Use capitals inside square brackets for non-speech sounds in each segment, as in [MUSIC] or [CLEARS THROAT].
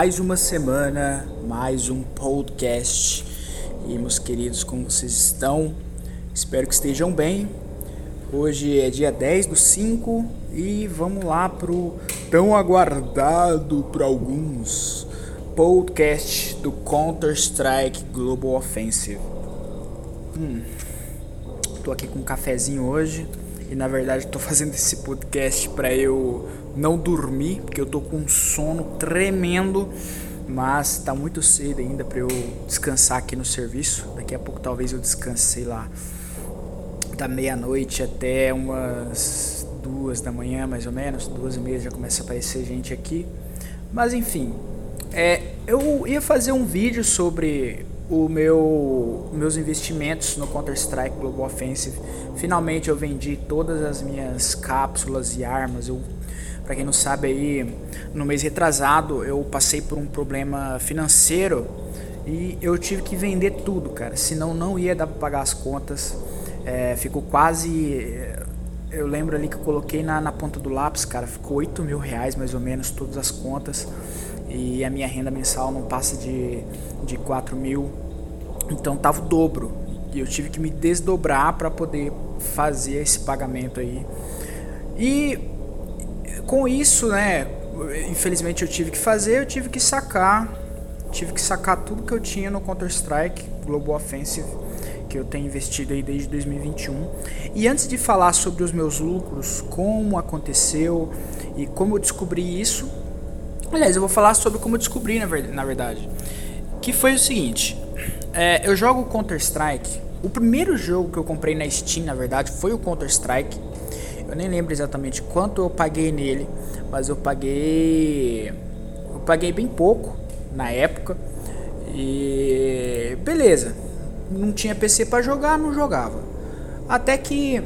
mais uma semana, mais um podcast. E meus queridos, como vocês estão? Espero que estejam bem. Hoje é dia 10 do 5 e vamos lá pro tão aguardado por alguns podcast do Counter-Strike Global Offensive. Hum, tô aqui com um cafezinho hoje e na verdade tô fazendo esse podcast para eu não dormir, porque eu tô com um sono tremendo, mas tá muito cedo ainda para eu descansar aqui no serviço. Daqui a pouco talvez eu descanse, lá, da meia-noite até umas duas da manhã, mais ou menos, duas e meia já começa a aparecer gente aqui. Mas enfim, é, eu ia fazer um vídeo sobre o meu meus investimentos no Counter Strike Global Offensive. Finalmente eu vendi todas as minhas cápsulas e armas. Eu para quem não sabe aí, no mês retrasado eu passei por um problema financeiro e eu tive que vender tudo, cara. Senão não ia dar para pagar as contas. É, ficou quase. Eu lembro ali que eu coloquei na, na ponta do lápis, cara. Ficou 8 mil reais mais ou menos, todas as contas. E a minha renda mensal não passa de, de 4 mil. Então tava o dobro. E eu tive que me desdobrar para poder fazer esse pagamento aí. E com isso, né, infelizmente eu tive que fazer, eu tive que sacar, tive que sacar tudo que eu tinha no Counter-Strike Global Offensive, que eu tenho investido aí desde 2021. E antes de falar sobre os meus lucros, como aconteceu e como eu descobri isso, aliás, eu vou falar sobre como eu descobri na verdade, que foi o seguinte, é, eu jogo Counter-Strike, o primeiro jogo que eu comprei na Steam, na verdade, foi o Counter-Strike, eu nem lembro exatamente quanto eu paguei nele, mas eu paguei eu paguei bem pouco na época. E beleza. Não tinha PC para jogar, não jogava. Até que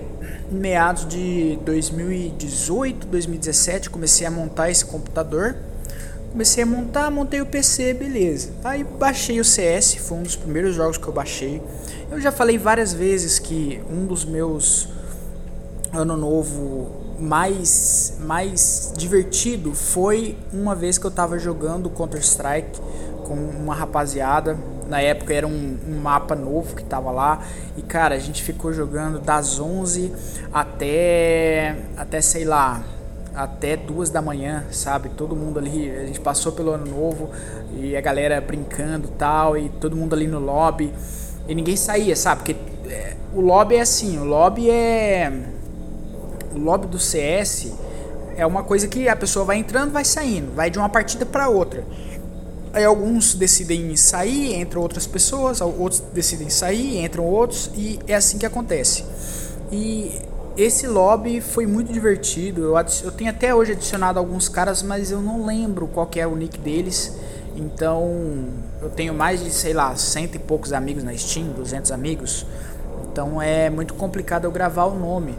meados de 2018, 2017, comecei a montar esse computador. Comecei a montar, montei o PC, beleza. Aí baixei o CS, foi um dos primeiros jogos que eu baixei. Eu já falei várias vezes que um dos meus ano novo mais mais divertido foi uma vez que eu tava jogando Counter Strike com uma rapaziada. Na época era um, um, mapa novo que tava lá. E cara a gente ficou jogando das 11 até até sei lá até duas da manhã sabe? Todo mundo ali a gente passou pelo ano novo e a galera brincando tal e todo mundo ali no lobby. E ninguém saía sabe? Porque é, o lobby é assim o lobby é o lobby do CS é uma coisa que a pessoa vai entrando, vai saindo, vai de uma partida para outra. Aí alguns decidem sair, entram outras pessoas, outros decidem sair, entram outros e é assim que acontece. E esse lobby foi muito divertido. Eu, eu tenho até hoje adicionado alguns caras, mas eu não lembro qual é o nick deles. Então eu tenho mais de, sei lá, cento e poucos amigos na Steam, 200 amigos. Então é muito complicado eu gravar o nome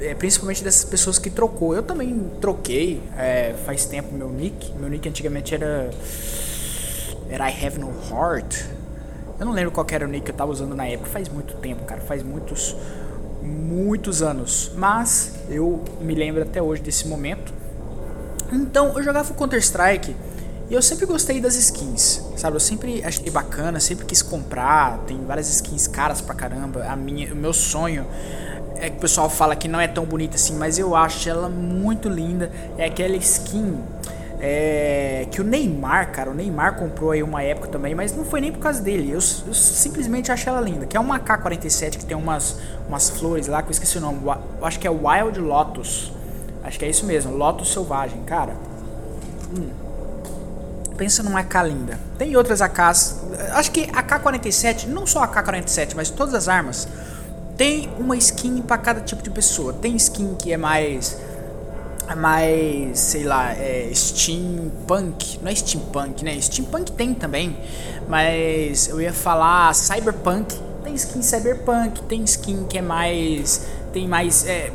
é, principalmente dessas pessoas que trocou. Eu também troquei é, faz tempo meu nick. Meu nick antigamente era era I Have No Heart. Eu não lembro qual era o nick que eu tava usando na época. Faz muito tempo, cara. Faz muitos muitos anos. Mas eu me lembro até hoje desse momento. Então eu jogava Counter Strike e eu sempre gostei das skins, sabe? Eu sempre achei bacana, sempre quis comprar. Tem várias skins caras pra caramba. A minha, o meu sonho é que o pessoal fala que não é tão bonita assim, mas eu acho ela muito linda. É aquela skin é, que o Neymar, cara, o Neymar comprou aí uma época também, mas não foi nem por causa dele. Eu, eu simplesmente acho ela linda. Que é uma K-47 que tem umas, umas flores lá que eu esqueci o nome. Eu acho que é Wild Lotus. Acho que é isso mesmo, Lotus Selvagem, cara. Hum. Pensa numa AK linda. Tem outras AKs. Acho que a K-47, não só a K-47, mas todas as armas tem uma skin para cada tipo de pessoa. Tem skin que é mais é mais, sei lá, é steampunk, não é steampunk, né? Steampunk tem também, mas eu ia falar cyberpunk. Tem skin cyberpunk, tem skin que é mais, tem mais é,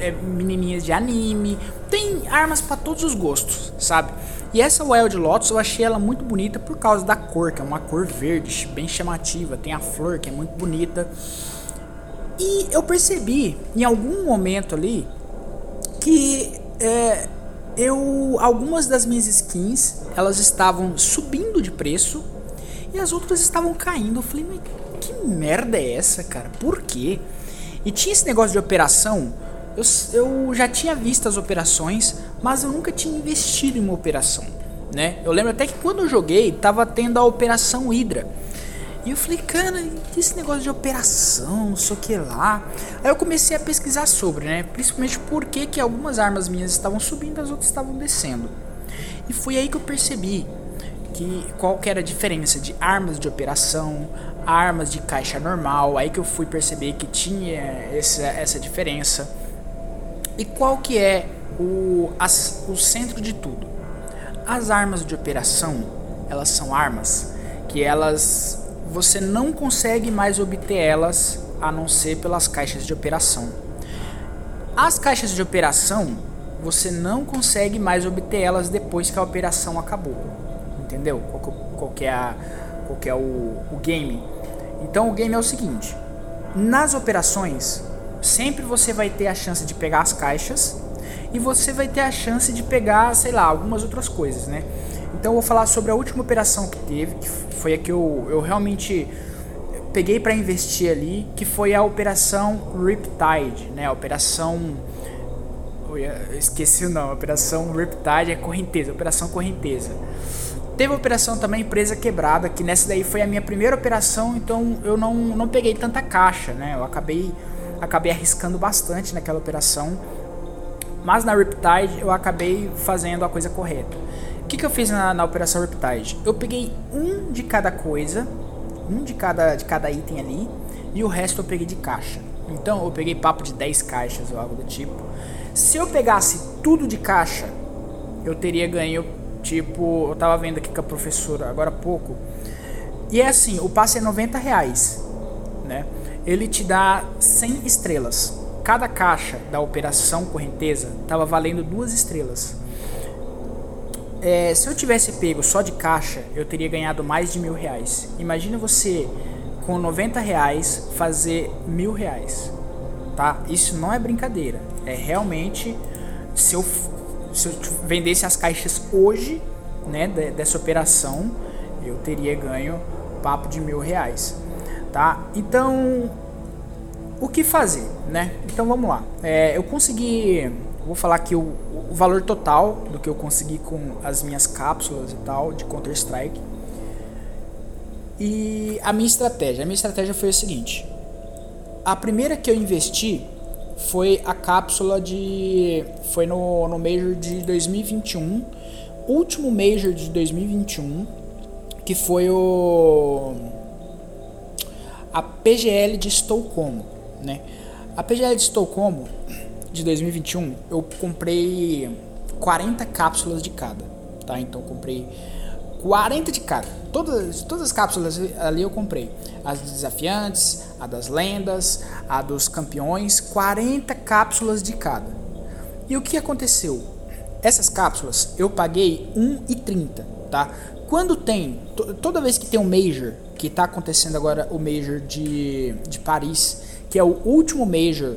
é menininhas de anime, tem armas para todos os gostos, sabe? E essa Wild Lotus eu achei ela muito bonita por causa da cor, que é uma cor verde, bem chamativa. Tem a flor que é muito bonita. E eu percebi em algum momento ali que é, eu algumas das minhas skins elas estavam subindo de preço e as outras estavam caindo. Eu falei, mas que merda é essa, cara? Por quê? E tinha esse negócio de operação. Eu, eu já tinha visto as operações, mas eu nunca tinha investido em uma operação, né? Eu lembro até que quando eu joguei, tava tendo a operação Hydra. E eu falei, cara, esse negócio de operação, não sei o que lá. Aí eu comecei a pesquisar sobre, né? Principalmente porque que algumas armas minhas estavam subindo, as outras estavam descendo. E foi aí que eu percebi que qual que era a diferença de armas de operação, armas de caixa normal. Aí que eu fui perceber que tinha essa, essa diferença. E qual que é o, as, o centro de tudo? As armas de operação, elas são armas que elas você não consegue mais obter elas a não ser pelas caixas de operação. As caixas de operação você não consegue mais obter elas depois que a operação acabou. Entendeu? Qual, é, a, qual é o, o game? Então o game é o seguinte: nas operações, sempre você vai ter a chance de pegar as caixas e você vai ter a chance de pegar, sei lá, algumas outras coisas, né? Então eu vou falar sobre a última operação que teve, que foi a que eu, eu realmente peguei para investir ali, que foi a operação Riptide, né? A operação esqueci o nome, operação Riptide é correnteza, operação correnteza. Teve a operação também empresa quebrada, que nessa daí foi a minha primeira operação, então eu não, não peguei tanta caixa, né? Eu acabei acabei arriscando bastante naquela operação. Mas na Riptide eu acabei fazendo a coisa correta que, que eu fiz na, na Operação Riptide? Eu peguei um de cada coisa, um de cada, de cada item ali, e o resto eu peguei de caixa. Então eu peguei papo de 10 caixas ou algo do tipo. Se eu pegasse tudo de caixa, eu teria ganho, tipo, eu tava vendo aqui com a professora agora há pouco. E é assim, o passe é 90 reais, né? Ele te dá 100 estrelas. Cada caixa da operação correnteza tava valendo duas estrelas. É, se eu tivesse pego só de caixa, eu teria ganhado mais de mil reais. Imagina você com 90 reais fazer mil reais, tá? Isso não é brincadeira. É realmente se eu, se eu vendesse as caixas hoje, né, dessa operação, eu teria ganho papo de mil reais, tá? Então, o que fazer, né? Então vamos lá. É, eu consegui vou falar aqui o, o valor total do que eu consegui com as minhas cápsulas e tal de Counter Strike. E a minha estratégia, a minha estratégia foi o seguinte: a primeira que eu investi foi a cápsula de foi no no Major de 2021, último Major de 2021, que foi o a PGL de Estocolmo, né? A PGL de Estocolmo de 2021, eu comprei 40 cápsulas de cada, tá? Então eu comprei 40 de cada. Todas, todas as cápsulas ali eu comprei. As desafiantes, a das lendas, a dos campeões, 40 cápsulas de cada. E o que aconteceu? Essas cápsulas eu paguei 1,30, tá? Quando tem, toda vez que tem um Major, que está acontecendo agora o Major de, de Paris, que é o último Major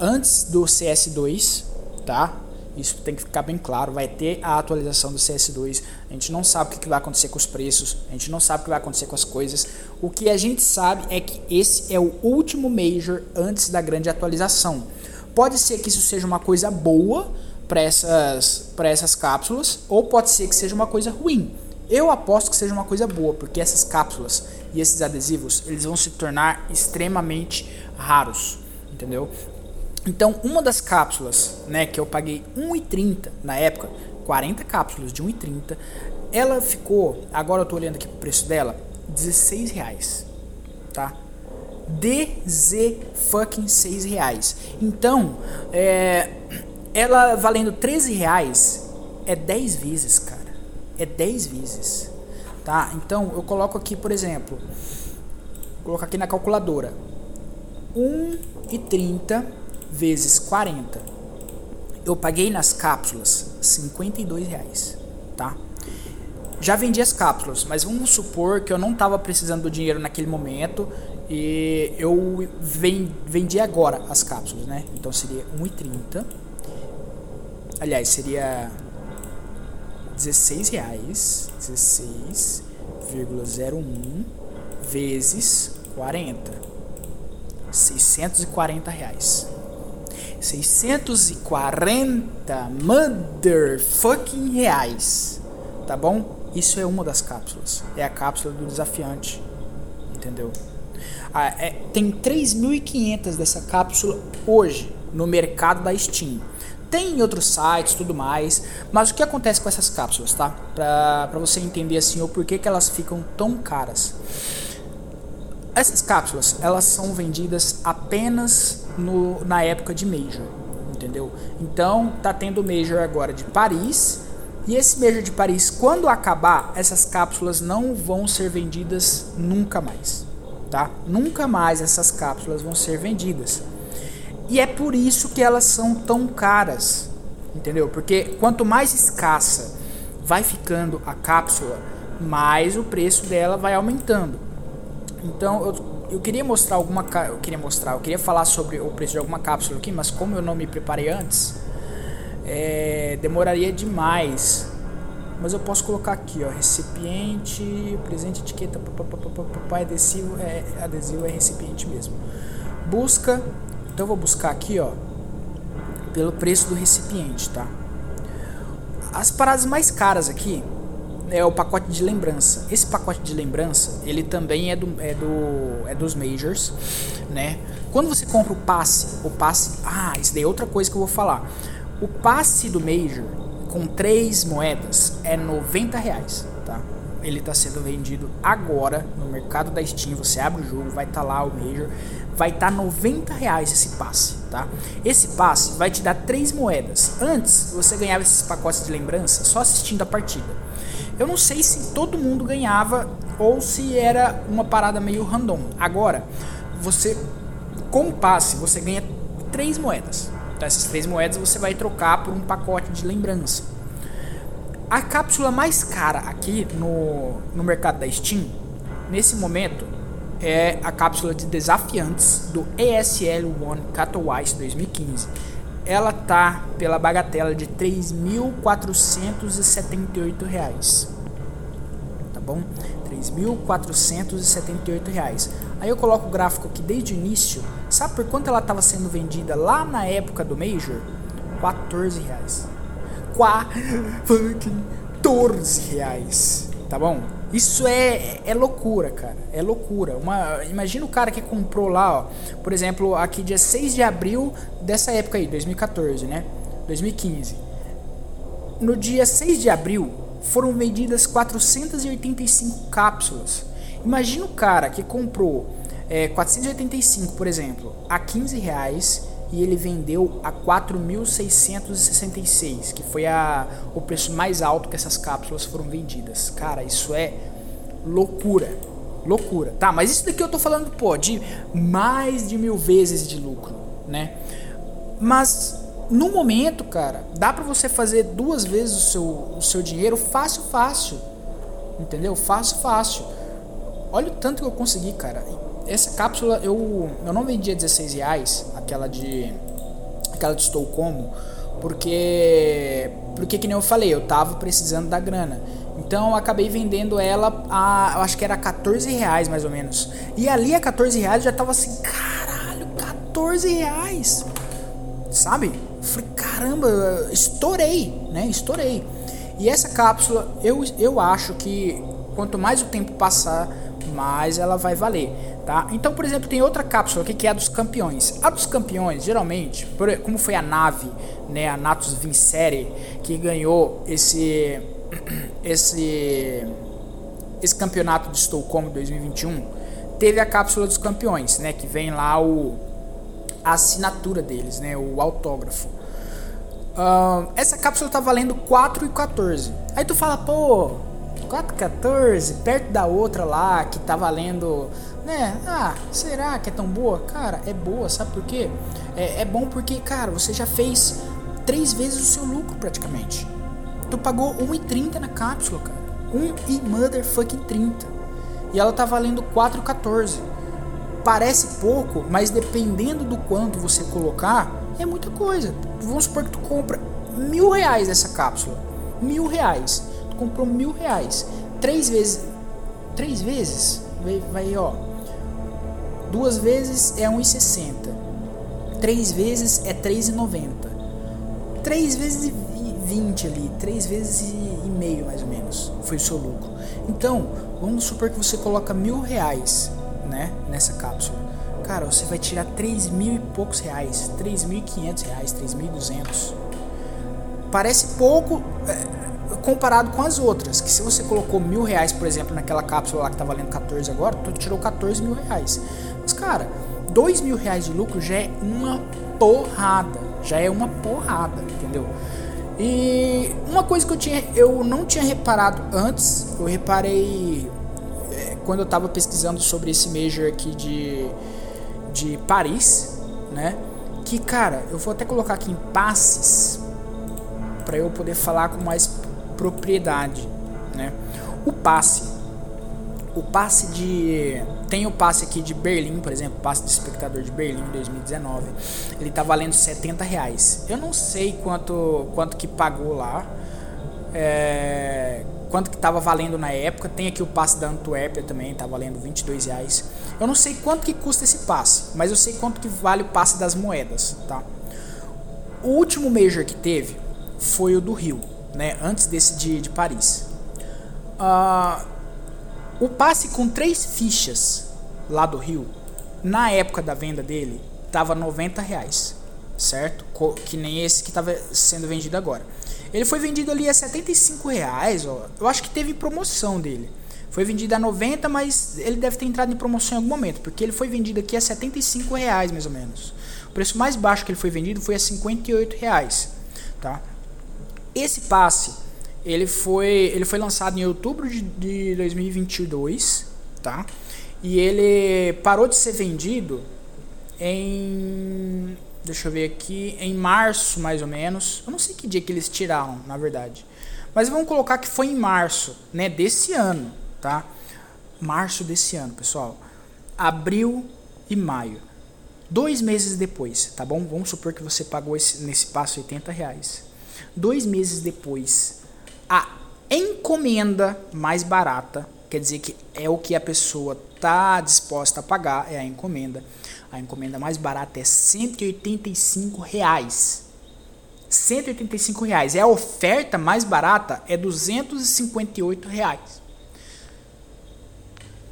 antes do CS2, tá? Isso tem que ficar bem claro. Vai ter a atualização do CS2. A gente não sabe o que vai acontecer com os preços. A gente não sabe o que vai acontecer com as coisas. O que a gente sabe é que esse é o último Major antes da grande atualização. Pode ser que isso seja uma coisa boa para essas, essas cápsulas, ou pode ser que seja uma coisa ruim. Eu aposto que seja uma coisa boa, porque essas cápsulas e esses adesivos eles vão se tornar extremamente raros, entendeu? Então, uma das cápsulas, né, que eu paguei 1,30 na época, 40 cápsulas de 1,30, ela ficou, agora eu tô olhando aqui o preço dela, 16 reais, tá? DZ fucking 6 reais. Então, é, ela valendo 13 reais é 10 vezes, cara. É 10 vezes, tá? Então, eu coloco aqui, por exemplo, vou colocar aqui na calculadora, 1,30 vezes 40, eu paguei nas cápsulas 52 reais, tá? Já vendi as cápsulas, mas vamos supor que eu não estava precisando do dinheiro naquele momento e eu vendi agora as cápsulas, né? Então seria 1,30. Aliás, seria 16 reais, 16,01 vezes 40, 640 reais. 640 motherfucking reais, tá bom? Isso é uma das cápsulas, é a cápsula do desafiante, entendeu? Ah, é, tem 3.500 dessa cápsula hoje no mercado da Steam. Tem em outros sites, tudo mais, mas o que acontece com essas cápsulas, tá? Pra, pra você entender assim o porquê que elas ficam tão caras. Essas cápsulas, elas são vendidas apenas no, na época de Major, entendeu? Então, tá tendo Major agora de Paris, e esse Major de Paris, quando acabar, essas cápsulas não vão ser vendidas nunca mais, tá? Nunca mais essas cápsulas vão ser vendidas. E é por isso que elas são tão caras, entendeu? Porque quanto mais escassa vai ficando a cápsula, mais o preço dela vai aumentando. Então eu, eu queria mostrar alguma eu queria mostrar, eu queria falar sobre o preço de alguma cápsula aqui, mas como eu não me preparei antes, é, demoraria demais. Mas eu posso colocar aqui, ó, recipiente, presente, etiqueta, papai adesivo, é adesivo é recipiente mesmo. Busca então eu vou buscar aqui, ó, pelo preço do recipiente, tá? As paradas mais caras aqui é o pacote de lembrança. Esse pacote de lembrança, ele também é do é do é dos majors, né? Quando você compra o passe, o passe, ah, isso daí é outra coisa que eu vou falar. O passe do major com três moedas é 90 reais? Ele está sendo vendido agora no mercado da Steam. Você abre o jogo, vai estar tá lá o major vai estar tá 90 reais esse passe, tá? Esse passe vai te dar três moedas. Antes você ganhava esses pacotes de lembrança só assistindo a partida. Eu não sei se todo mundo ganhava ou se era uma parada meio random. Agora você com o passe você ganha três moedas. Então essas três moedas você vai trocar por um pacote de lembrança. A cápsula mais cara aqui no, no mercado da Steam, nesse momento, é a cápsula de desafiantes do ESL One Katowice 2015. Ela tá pela bagatela de 3.478 reais. Tá bom? 3.478 reais. Aí eu coloco o gráfico aqui desde o início. Sabe por quanto ela estava sendo vendida lá na época do Major? 14 reais. 14 reais. Tá bom? Isso é, é loucura, cara. É loucura. Uma, imagina o cara que comprou lá, ó, por exemplo, aqui dia 6 de abril dessa época aí, 2014, né? 2015. No dia 6 de abril foram vendidas 485 cápsulas. Imagina o cara que comprou é, 485, por exemplo, a 15 reais e ele vendeu a 4.666, que foi a, o preço mais alto que essas cápsulas foram vendidas. Cara, isso é loucura. Loucura. Tá, mas isso daqui eu tô falando, pô, de mais de mil vezes de lucro, né? Mas no momento, cara, dá pra você fazer duas vezes o seu, o seu dinheiro fácil, fácil. Entendeu? Fácil, fácil. Olha o tanto que eu consegui, cara essa cápsula eu, eu não vendia 16 reais, aquela de aquela de Estou Como, porque porque que nem eu falei, eu tava precisando da grana. Então eu acabei vendendo ela a, eu acho que era 14 reais mais ou menos. E ali a 14 reais eu já tava assim, caralho, 14 reais. Sabe? Falei, caramba, estourei, né? Estourei. E essa cápsula, eu, eu acho que quanto mais o tempo passar, mais ela vai valer. Tá? Então, por exemplo, tem outra cápsula aqui que é a dos campeões. A dos campeões, geralmente, por, como foi a nave, né, a Natus Vincere, que ganhou esse [CLEARS THROAT] esse esse campeonato de Estocolmo 2021, teve a cápsula dos campeões, né, que vem lá o a assinatura deles, né, o autógrafo. Uh, essa cápsula tá valendo 4,14. Aí tu fala, pô, 4,14 perto da outra lá que tá valendo né? Ah, será que é tão boa? Cara, é boa, sabe por quê? É, é bom porque, cara, você já fez três vezes o seu lucro praticamente. Tu pagou 1,30 na cápsula, cara. 1 e motherfucking 30. E ela tá valendo 4,14. Parece pouco, mas dependendo do quanto você colocar, é muita coisa. Vamos supor que tu compra mil reais essa cápsula. Mil reais. comprou mil reais. Três vezes. Três vezes? Vai, vai ó. Duas vezes é 1,60. Três vezes é 3,90. Três vezes 20 ali, três vezes e, meio mais ou menos, foi o seu lucro. Então, vamos supor que você coloca mil reais, né, nessa cápsula. Cara, você vai tirar três mil e poucos reais, três mil e quinhentos reais, três mil e duzentos. Parece pouco é, comparado com as outras, que se você colocou mil reais, por exemplo, naquela cápsula lá que tá valendo 14 agora, tu tirou 14 mil reais. Mas, cara, dois mil reais de lucro já é uma porrada, já é uma porrada, entendeu? E uma coisa que eu, tinha, eu não tinha reparado antes, eu reparei é, quando eu estava pesquisando sobre esse Major aqui de, de Paris, né? Que, cara, eu vou até colocar aqui em passes para eu poder falar com mais propriedade, né? O passe o passe de. Tem o passe aqui de Berlim, por exemplo, passe de espectador de Berlim 2019. Ele tá valendo 70 reais. Eu não sei quanto, quanto que pagou lá. É, quanto que tava valendo na época. Tem aqui o passe da Antuérpia também, tá valendo 22 reais. Eu não sei quanto que custa esse passe, mas eu sei quanto que vale o passe das moedas, tá? O último Major que teve foi o do Rio, né? Antes desse de, de Paris. Uh, o passe com três fichas lá do Rio, na época da venda dele, tava 90 reais, certo? Que nem esse que estava sendo vendido agora. Ele foi vendido ali a 75 reais, ó. Eu acho que teve promoção dele. Foi vendido a 90, mas ele deve ter entrado em promoção em algum momento, porque ele foi vendido aqui a 75 reais mais ou menos. O preço mais baixo que ele foi vendido foi a 58 reais, tá? Esse passe ele foi, ele foi lançado em outubro de, de 2022, tá? E ele parou de ser vendido em deixa eu ver aqui, em março mais ou menos. Eu não sei que dia que eles tiraram, na verdade. Mas vamos colocar que foi em março, né, desse ano, tá? Março desse ano, pessoal. Abril e maio. Dois meses depois, tá bom? Vamos supor que você pagou esse, nesse passo 80 reais. Dois meses depois, a encomenda mais barata, quer dizer que é o que a pessoa está disposta a pagar, é a encomenda. A encomenda mais barata é 185 reais. 185 reais. É a oferta mais barata é 258 reais.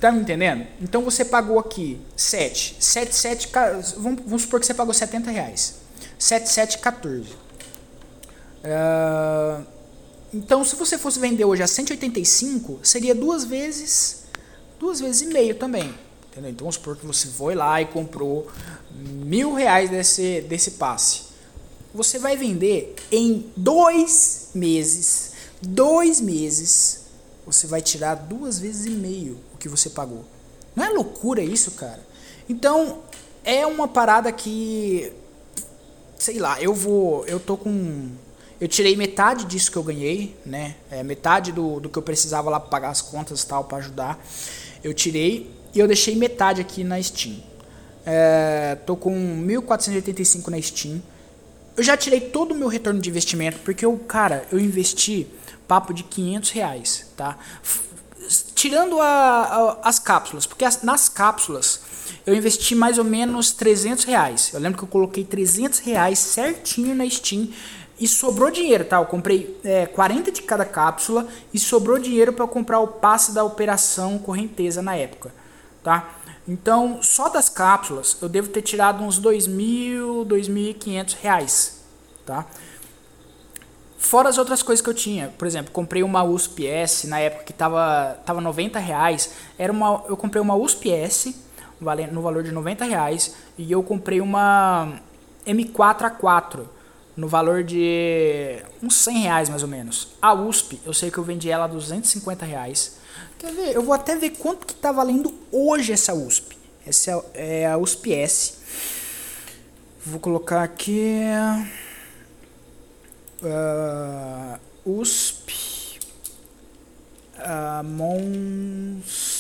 Tá me entendendo? Então você pagou aqui 7. 7, 7, vamos, vamos supor que você pagou 70 reais. 7, 7, 14. Uh, então, se você fosse vender hoje a 185, seria duas vezes, duas vezes e meio também. Entendeu? Então, vamos supor que você foi lá e comprou mil reais desse, desse passe. Você vai vender em dois meses, dois meses, você vai tirar duas vezes e meio o que você pagou. Não é loucura isso, cara? Então, é uma parada que, sei lá, eu vou, eu tô com eu tirei metade disso que eu ganhei, né? É, metade do, do que eu precisava lá para pagar as contas e tal, para ajudar. Eu tirei e eu deixei metade aqui na Steam. É, tô com 1.485 na Steam. Eu já tirei todo o meu retorno de investimento, porque eu, cara, eu investi papo de 500 reais, tá? Tirando a, a, as cápsulas, porque as, nas cápsulas eu investi mais ou menos 300 reais. Eu lembro que eu coloquei 300 reais certinho na Steam e sobrou dinheiro, tá? Eu comprei é, 40 de cada cápsula e sobrou dinheiro para comprar o passe da operação correnteza na época, tá? Então, só das cápsulas eu devo ter tirado uns 2.000, 2.500 reais, tá? Fora as outras coisas que eu tinha, por exemplo, comprei uma USP S na época que tava, tava 90 reais, era uma, eu comprei uma USP S no valor de 90 reais e eu comprei uma M4A4 no valor de uns 100 reais mais ou menos. A USP, eu sei que eu vendi ela a 250 reais. Quer ver? Eu vou até ver quanto que tá valendo hoje essa USP. Essa é a USP S. Vou colocar aqui uh, USP uh, Monster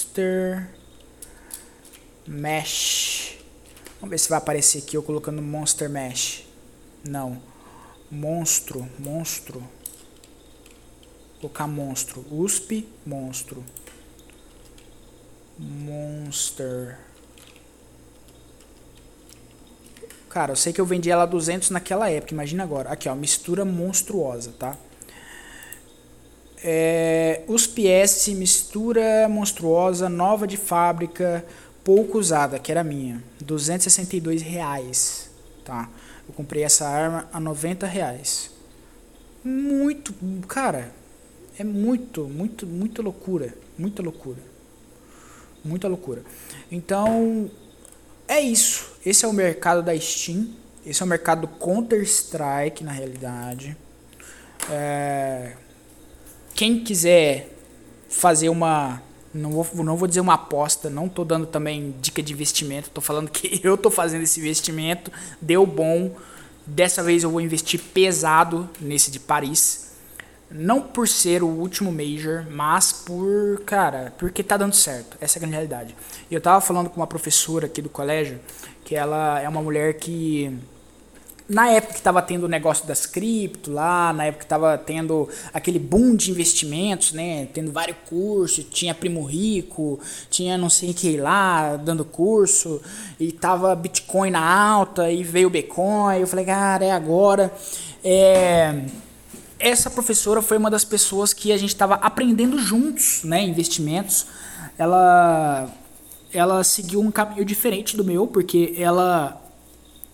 Mesh. Vamos ver se vai aparecer aqui eu colocando Monster Mesh. Não monstro, monstro. colocar monstro. USP, monstro. Monster. Cara, eu sei que eu vendi ela a 200 naquela época, imagina agora. Aqui, ó, mistura monstruosa, tá? É, USP-S, mistura monstruosa, nova de fábrica, pouco usada, que era minha. 262 reais, tá? Eu comprei essa arma a 90 reais. Muito, cara, é muito, muito, muito loucura, muita loucura. Muita loucura. Então, é isso. Esse é o mercado da Steam. Esse é o mercado do Counter-Strike, na realidade. É... Quem quiser fazer uma não vou, não vou dizer uma aposta, não tô dando também dica de investimento, tô falando que [LAUGHS] eu tô fazendo esse investimento, deu bom. Dessa vez eu vou investir pesado nesse de Paris. Não por ser o último Major, mas por, cara, porque tá dando certo. Essa é a grande realidade. Eu tava falando com uma professora aqui do colégio, que ela é uma mulher que na época que estava tendo o negócio das cripto lá, na época que estava tendo aquele boom de investimentos, né? Tendo vários cursos, tinha Primo Rico, tinha não sei quem lá dando curso, e tava Bitcoin na alta, e veio o Bitcoin, eu falei, cara, é agora. É, essa professora foi uma das pessoas que a gente estava aprendendo juntos, né? Investimentos. Ela, ela seguiu um caminho diferente do meu, porque ela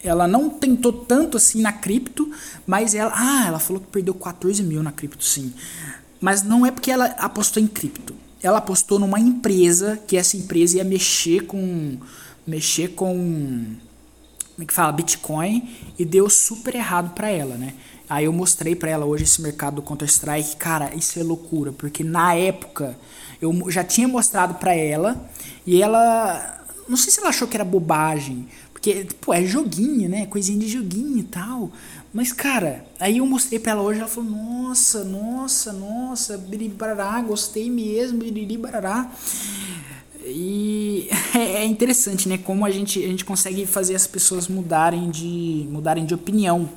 ela não tentou tanto assim na cripto, mas ela. Ah, ela falou que perdeu 14 mil na cripto, sim. Mas não é porque ela apostou em cripto. Ela apostou numa empresa que essa empresa ia mexer com. Mexer com. Como é que fala? Bitcoin. E deu super errado para ela, né? Aí eu mostrei para ela hoje esse mercado do Counter-Strike. Cara, isso é loucura, porque na época eu já tinha mostrado para ela e ela. Não sei se ela achou que era bobagem, porque, pô, é joguinho, né? Coisinha de joguinho e tal. Mas, cara, aí eu mostrei pra ela hoje, ela falou, nossa, nossa, nossa, biribarará, gostei mesmo, biriribarará. E [LAUGHS] é interessante, né? Como a gente, a gente consegue fazer as pessoas mudarem de, mudarem de opinião.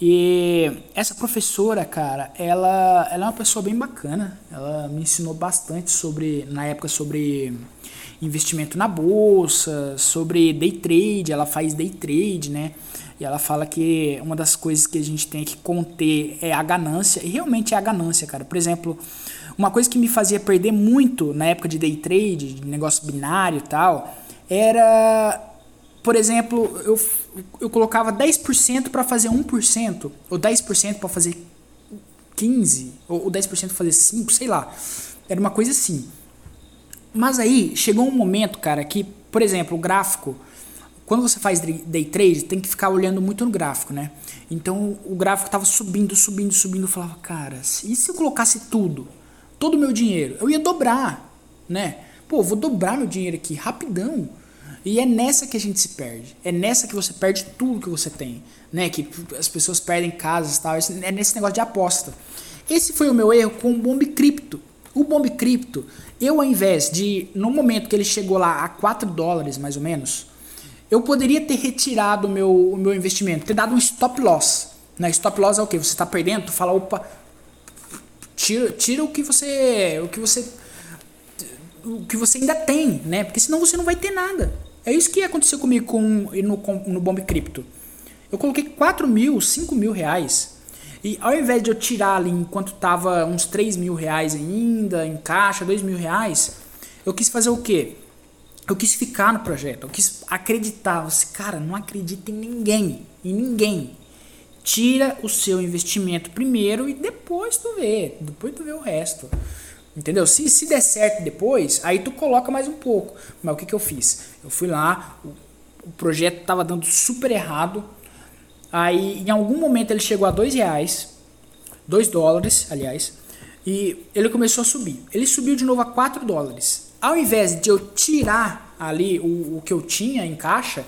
E essa professora, cara, ela, ela é uma pessoa bem bacana. Ela me ensinou bastante sobre, na época, sobre investimento na bolsa, sobre day trade, ela faz day trade, né? E ela fala que uma das coisas que a gente tem que conter é a ganância, e realmente é a ganância, cara. Por exemplo, uma coisa que me fazia perder muito na época de day trade, de negócio binário e tal, era, por exemplo, eu, eu colocava 10% para fazer 1%, ou 10% para fazer 15%, ou 10% para fazer 5%, sei lá. Era uma coisa assim. Mas aí chegou um momento, cara, que, por exemplo, o gráfico, quando você faz day trade, tem que ficar olhando muito no gráfico, né? Então o gráfico tava subindo, subindo, subindo. Eu falava, cara, e se eu colocasse tudo, todo o meu dinheiro? Eu ia dobrar, né? Pô, vou dobrar meu dinheiro aqui rapidão. E é nessa que a gente se perde. É nessa que você perde tudo que você tem, né? Que as pessoas perdem casas e tal. É nesse negócio de aposta. Esse foi o meu erro com o Bomb Cripto. O Bomb Cripto, eu ao invés de, no momento que ele chegou lá a 4 dólares mais ou menos, eu poderia ter retirado o meu, o meu investimento, ter dado um stop loss. Né? Stop loss é o que? Você está perdendo, tu fala, opa, tira, tira o que você. O que você. O que você ainda tem, né? Porque senão você não vai ter nada. É isso que aconteceu comigo com, no, no Bomb Cripto. Eu coloquei 4 mil, 5 mil reais e ao invés de eu tirar ali enquanto tava uns 3 mil reais ainda, em caixa, 2 mil reais, eu quis fazer o quê? Eu quis ficar no projeto, eu quis acreditar. Você, cara, não acredita em ninguém, em ninguém. Tira o seu investimento primeiro e depois tu vê, depois tu vê o resto. Entendeu? Se, se der certo depois, aí tu coloca mais um pouco. Mas o que, que eu fiz? Eu fui lá, o, o projeto tava dando super errado, Aí, em algum momento, ele chegou a dois reais, dois dólares, aliás, e ele começou a subir. Ele subiu de novo a 4 dólares. Ao invés de eu tirar ali o, o que eu tinha em caixa,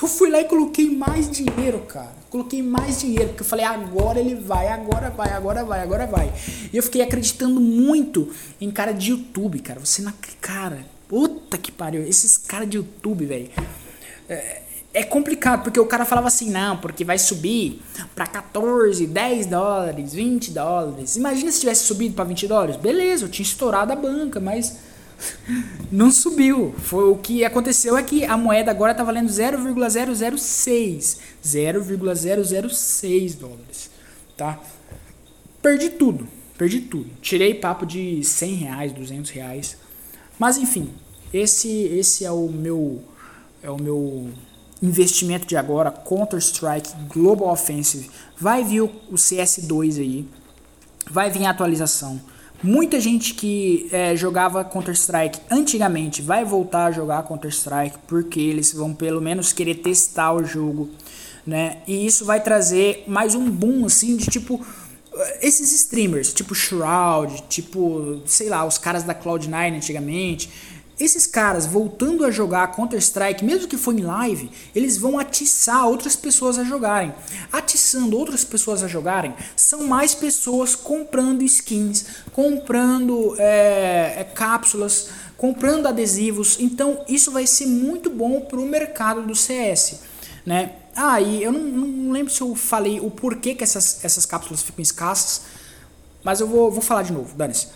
eu fui lá e coloquei mais dinheiro, cara. Coloquei mais dinheiro, porque eu falei, agora ele vai, agora vai, agora vai, agora vai. E eu fiquei acreditando muito em cara de YouTube, cara. Você não. Cara, puta que pariu. Esses caras de YouTube, velho. É, é complicado, porque o cara falava assim, não, porque vai subir para 14, 10 dólares, 20 dólares. Imagina se tivesse subido para 20 dólares. Beleza, eu tinha estourado a banca, mas [LAUGHS] não subiu. Foi o que aconteceu é que a moeda agora está valendo 0,006, 0,006 dólares, tá? Perdi tudo, perdi tudo. Tirei papo de 100 reais, 200 reais. Mas enfim, esse esse é o meu é o meu investimento de agora, Counter-Strike Global Offensive. Vai vir o, o CS2 aí, vai vir a atualização. Muita gente que é, jogava Counter-Strike antigamente vai voltar a jogar Counter-Strike porque eles vão pelo menos querer testar o jogo, né? E isso vai trazer mais um boom assim de tipo esses streamers, tipo Shroud, tipo, sei lá, os caras da Cloud9 antigamente, esses caras voltando a jogar Counter-Strike, mesmo que for em live, eles vão atiçar outras pessoas a jogarem. Atiçando outras pessoas a jogarem, são mais pessoas comprando skins, comprando é, é, cápsulas, comprando adesivos. Então isso vai ser muito bom para o mercado do CS. Né? Ah, e eu não, não, lembro se eu falei o porquê que essas, essas cápsulas ficam escassas, mas eu vou, vou falar de novo, dane-se.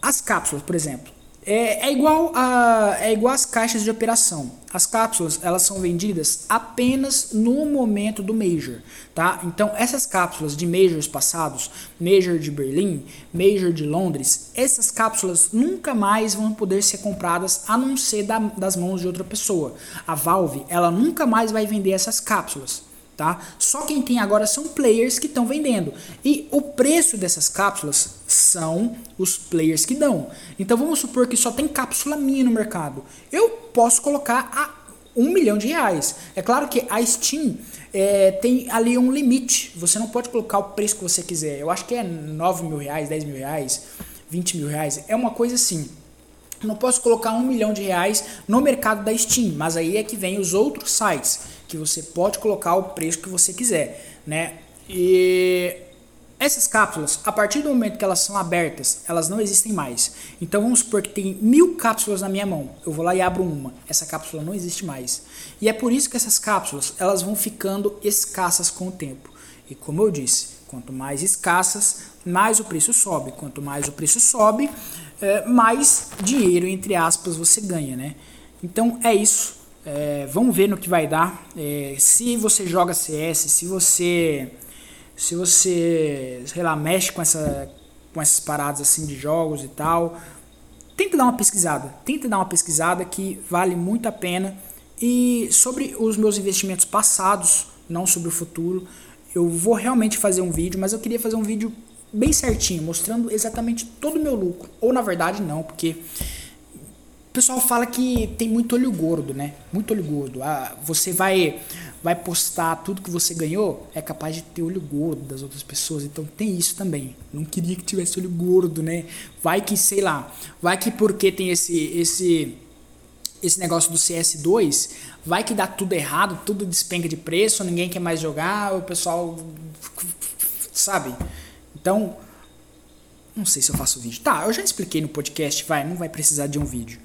As cápsulas, por exemplo, é, é, igual a, é igual as caixas de operação. As cápsulas elas são vendidas apenas no momento do Major, tá? Então essas cápsulas de Majors passados, Major de Berlim, Major de Londres, essas cápsulas nunca mais vão poder ser compradas a não ser da, das mãos de outra pessoa. A Valve ela nunca mais vai vender essas cápsulas tá? Só quem tem agora são players que estão vendendo. E o preço dessas cápsulas são os players que dão. Então vamos supor que só tem cápsula minha no mercado. Eu posso colocar a um milhão de reais. É claro que a Steam é, tem ali um limite. Você não pode colocar o preço que você quiser. Eu acho que é 9 mil reais, 10 mil reais, 20 mil reais. É uma coisa assim. Não posso colocar um milhão de reais no mercado da Steam, mas aí é que vem os outros sites que você pode colocar o preço que você quiser, né? E essas cápsulas, a partir do momento que elas são abertas, elas não existem mais. Então vamos supor que tem mil cápsulas na minha mão. Eu vou lá e abro uma. Essa cápsula não existe mais. E é por isso que essas cápsulas elas vão ficando escassas com o tempo. E como eu disse, quanto mais escassas, mais o preço sobe. Quanto mais o preço sobe, é, mais dinheiro entre aspas você ganha, né? Então é isso. É, vamos ver no que vai dar. É, se você joga CS, se você se você, sei lá, mexe com essa com essas paradas assim de jogos e tal, tenta dar uma pesquisada. Tenta dar uma pesquisada que vale muito a pena. E sobre os meus investimentos passados, não sobre o futuro, eu vou realmente fazer um vídeo, mas eu queria fazer um vídeo bem certinho, mostrando exatamente todo o meu lucro. Ou na verdade não, porque pessoal fala que tem muito olho gordo, né? Muito olho gordo. Ah, você vai vai postar tudo que você ganhou, é capaz de ter olho gordo das outras pessoas. Então tem isso também. Não queria que tivesse olho gordo, né? Vai que, sei lá, vai que porque tem esse esse esse negócio do CS2, vai que dá tudo errado, tudo despenca de preço, ninguém quer mais jogar, o pessoal sabe? Então, não sei se eu faço vídeo. Tá, eu já expliquei no podcast, vai, não vai precisar de um vídeo.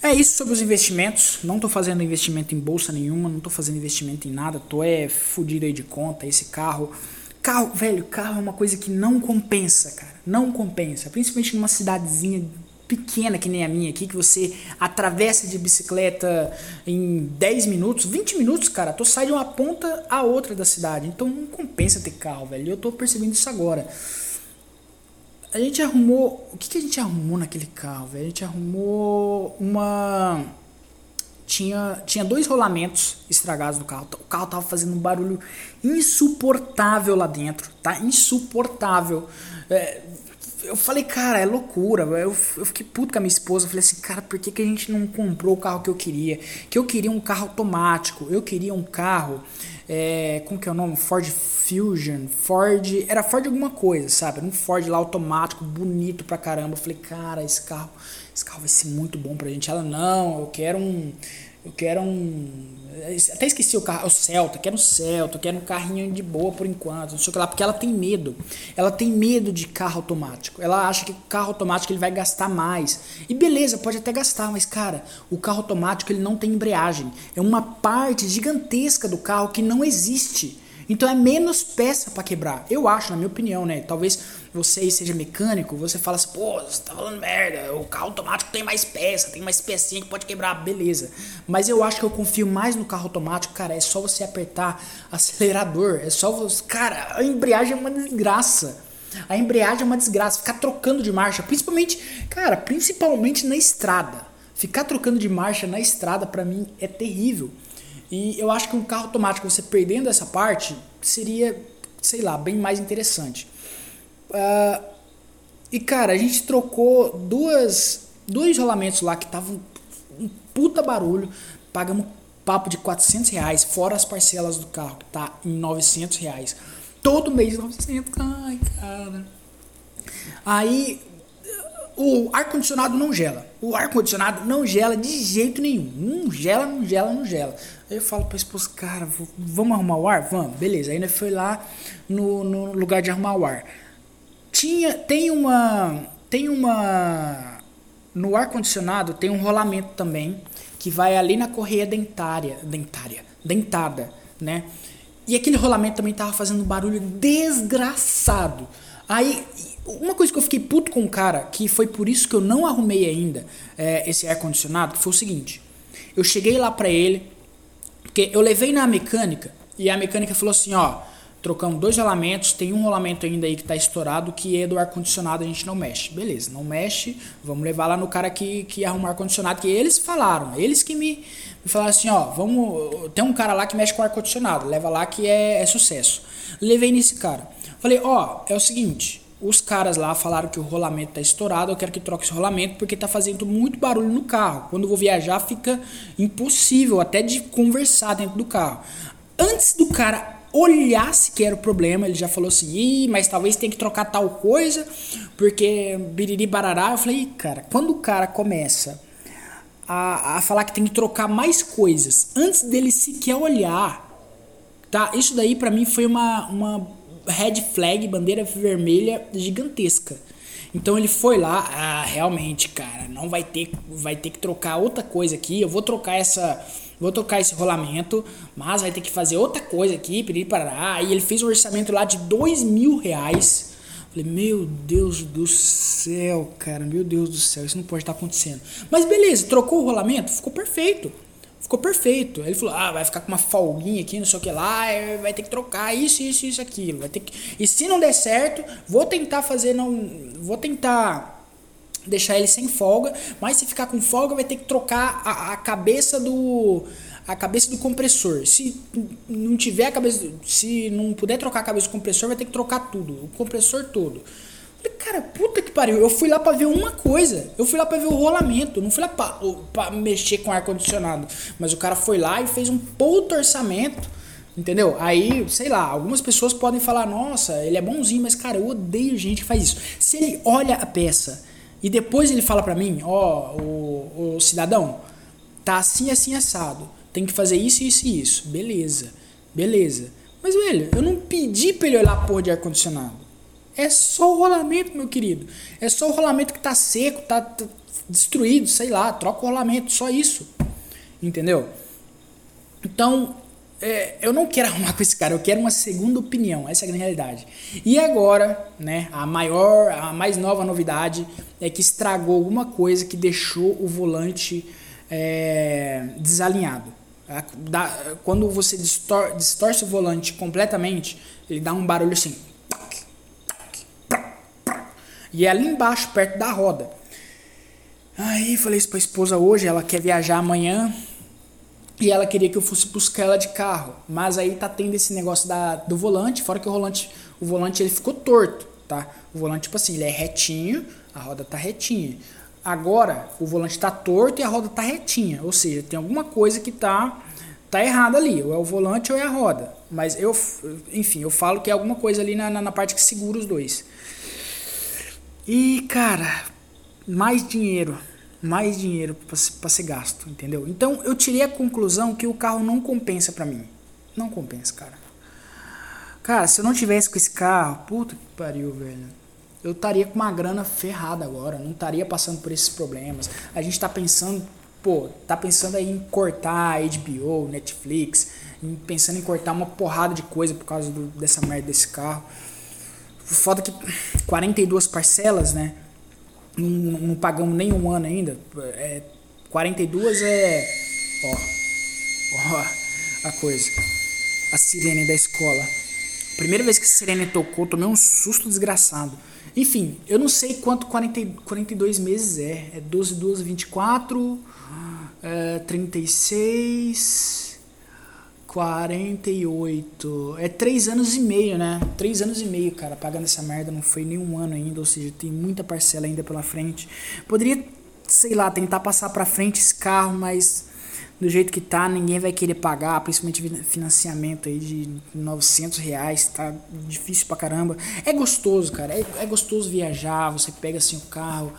É isso sobre os investimentos. Não tô fazendo investimento em bolsa nenhuma, não tô fazendo investimento em nada, tô é fudido aí de conta. Esse carro. Carro, velho, carro é uma coisa que não compensa, cara. Não compensa. Principalmente numa cidadezinha pequena que nem a minha aqui, que você atravessa de bicicleta em 10 minutos, 20 minutos, cara. Tô saindo de uma ponta a outra da cidade. Então não compensa ter carro, velho. Eu tô percebendo isso agora a gente arrumou. O que, que a gente arrumou naquele carro, velho? A gente arrumou uma. Tinha, tinha dois rolamentos estragados no carro. O carro tava fazendo um barulho insuportável lá dentro, tá? Insuportável. É, eu falei, cara, é loucura. Eu, eu fiquei puto com a minha esposa. Eu falei assim, cara, por que, que a gente não comprou o carro que eu queria? Que eu queria um carro automático. Eu queria um carro. É, como que é o nome? Ford Fusion. Ford. Era Ford alguma coisa, sabe? Um Ford lá automático, bonito pra caramba. Eu falei, cara, esse carro, esse carro vai ser muito bom pra gente. Ela, não, eu quero um. Eu quero um. Até esqueci o carro, o Celta, quero um Celta, quero um carrinho de boa por enquanto, não sei o que lá, porque ela tem medo. Ela tem medo de carro automático. Ela acha que o carro automático ele vai gastar mais. E beleza, pode até gastar, mas cara, o carro automático ele não tem embreagem. É uma parte gigantesca do carro que não existe. Então é menos peça para quebrar. Eu acho, na minha opinião, né? Talvez você seja mecânico, você fala assim, pô, você tá falando merda, o carro automático tem mais peça, tem mais pecinha que pode quebrar, beleza. Mas eu acho que eu confio mais no carro automático, cara, é só você apertar acelerador, é só você. Cara, a embreagem é uma desgraça. A embreagem é uma desgraça, ficar trocando de marcha, principalmente, cara, principalmente na estrada. Ficar trocando de marcha na estrada para mim é terrível. E eu acho que um carro automático, você perdendo essa parte, seria, sei lá, bem mais interessante. Uh, e cara, a gente trocou duas, dois rolamentos lá que estavam um puta barulho. Pagamos papo de 400 reais, fora as parcelas do carro, que tá em 900 reais. Todo mês 900, ai cara. Aí o ar-condicionado não gela. O ar-condicionado não gela de jeito nenhum. Não gela, não gela, não gela. Aí eu falo pra esposa, cara, vamos arrumar o ar? Vamos, beleza. Aí nós foi lá no, no lugar de arrumar o ar. Tinha, tem uma, tem uma, no ar-condicionado tem um rolamento também, que vai ali na correia dentária, dentária, dentada, né? E aquele rolamento também tava fazendo um barulho desgraçado. Aí, uma coisa que eu fiquei puto com o cara, que foi por isso que eu não arrumei ainda é, esse ar-condicionado, foi o seguinte. Eu cheguei lá pra ele, porque eu levei na mecânica e a mecânica falou assim, ó, trocamos dois rolamentos, tem um rolamento ainda aí que está estourado, que é do ar-condicionado, a gente não mexe. Beleza, não mexe, vamos levar lá no cara que, que arruma ar-condicionado, que eles falaram, eles que me, me falaram assim, ó, vamos, tem um cara lá que mexe com ar-condicionado, leva lá que é, é sucesso. Levei nesse cara. Falei, ó, é o seguinte, os caras lá falaram que o rolamento tá estourado, eu quero que troque esse rolamento porque tá fazendo muito barulho no carro. Quando eu vou viajar fica impossível até de conversar dentro do carro. Antes do cara olhasse que era o problema, ele já falou assim, Ih, mas talvez tenha que trocar tal coisa, porque biriri barará. Eu falei, cara, quando o cara começa a, a falar que tem que trocar mais coisas antes dele sequer olhar, tá? Isso daí para mim foi uma, uma red flag, bandeira vermelha gigantesca. Então ele foi lá, ah, realmente, cara, não vai ter, vai ter que trocar outra coisa aqui. Eu vou trocar essa, vou trocar esse rolamento, mas vai ter que fazer outra coisa aqui, pedir para Aí ele fez um orçamento lá de dois mil reais. Falei, meu Deus do céu, cara, meu Deus do céu, isso não pode estar acontecendo. Mas beleza, trocou o rolamento, ficou perfeito. Ficou perfeito. Ele falou: ah, vai ficar com uma folguinha aqui, não sei o que lá, vai ter que trocar isso, isso, isso, aquilo. Vai ter que... E se não der certo, vou tentar fazer, não. Vou tentar deixar ele sem folga, mas se ficar com folga, vai ter que trocar a, a cabeça do. A cabeça do compressor. Se não tiver a cabeça. Se não puder trocar a cabeça do compressor, vai ter que trocar tudo. O compressor todo. Cara, puta que pariu. Eu fui lá pra ver uma coisa. Eu fui lá pra ver o rolamento. Não fui lá pra mexer com ar-condicionado. Mas o cara foi lá e fez um puto orçamento. Entendeu? Aí, sei lá, algumas pessoas podem falar, nossa, ele é bonzinho, mas cara, eu odeio gente que faz isso. Se ele olha a peça e depois ele fala pra mim, ó, oh, o, o cidadão, tá assim, assim, assado. Tem que fazer isso, isso e isso. Beleza, beleza. Mas, velho, eu não pedi pra ele olhar a porra de ar-condicionado. É só o rolamento, meu querido. É só o rolamento que tá seco, tá, tá destruído, sei lá, troca o rolamento, só isso. Entendeu? Então, é, eu não quero arrumar com esse cara, eu quero uma segunda opinião, essa é a realidade. E agora, né, a maior, a mais nova novidade é que estragou alguma coisa que deixou o volante é, desalinhado. quando você distor, distorce o volante completamente, ele dá um barulho assim. E é ali embaixo, perto da roda. Aí falei isso pra esposa hoje, ela quer viajar amanhã. E ela queria que eu fosse buscar ela de carro. Mas aí tá tendo esse negócio da, do volante, fora que o volante, o volante ele ficou torto, tá? O volante, tipo assim, ele é retinho, a roda tá retinha. Agora, o volante tá torto e a roda tá retinha. Ou seja, tem alguma coisa que tá, tá errada ali. Ou é o volante ou é a roda. Mas eu, enfim, eu falo que é alguma coisa ali na, na, na parte que segura os dois. E, cara, mais dinheiro. Mais dinheiro para ser gasto, entendeu? Então eu tirei a conclusão que o carro não compensa para mim. Não compensa, cara. Cara, se eu não tivesse com esse carro, puta que pariu, velho. Eu estaria com uma grana ferrada agora, não estaria passando por esses problemas. A gente tá pensando, pô, tá pensando aí em cortar HBO, Netflix, pensando em cortar uma porrada de coisa por causa do, dessa merda desse carro. Foda que 42 parcelas, né? Não, não pagamos nem um ano ainda. É, 42 é. Ó. Ó a coisa. A sirene da escola. Primeira vez que a sirene tocou, tomei um susto desgraçado. Enfim, eu não sei quanto 40, 42 meses é. É 12, 12, 24, é, 36, 48. É 3 anos e meio, né? 3 anos e meio, cara, pagando essa merda. Não foi nem um ano ainda, ou seja, tem muita parcela ainda pela frente. Poderia, sei lá, tentar passar pra frente esse carro, mas do jeito que tá, ninguém vai querer pagar, principalmente financiamento aí de 900 reais, tá difícil pra caramba. É gostoso, cara, é, é gostoso viajar, você pega assim o carro,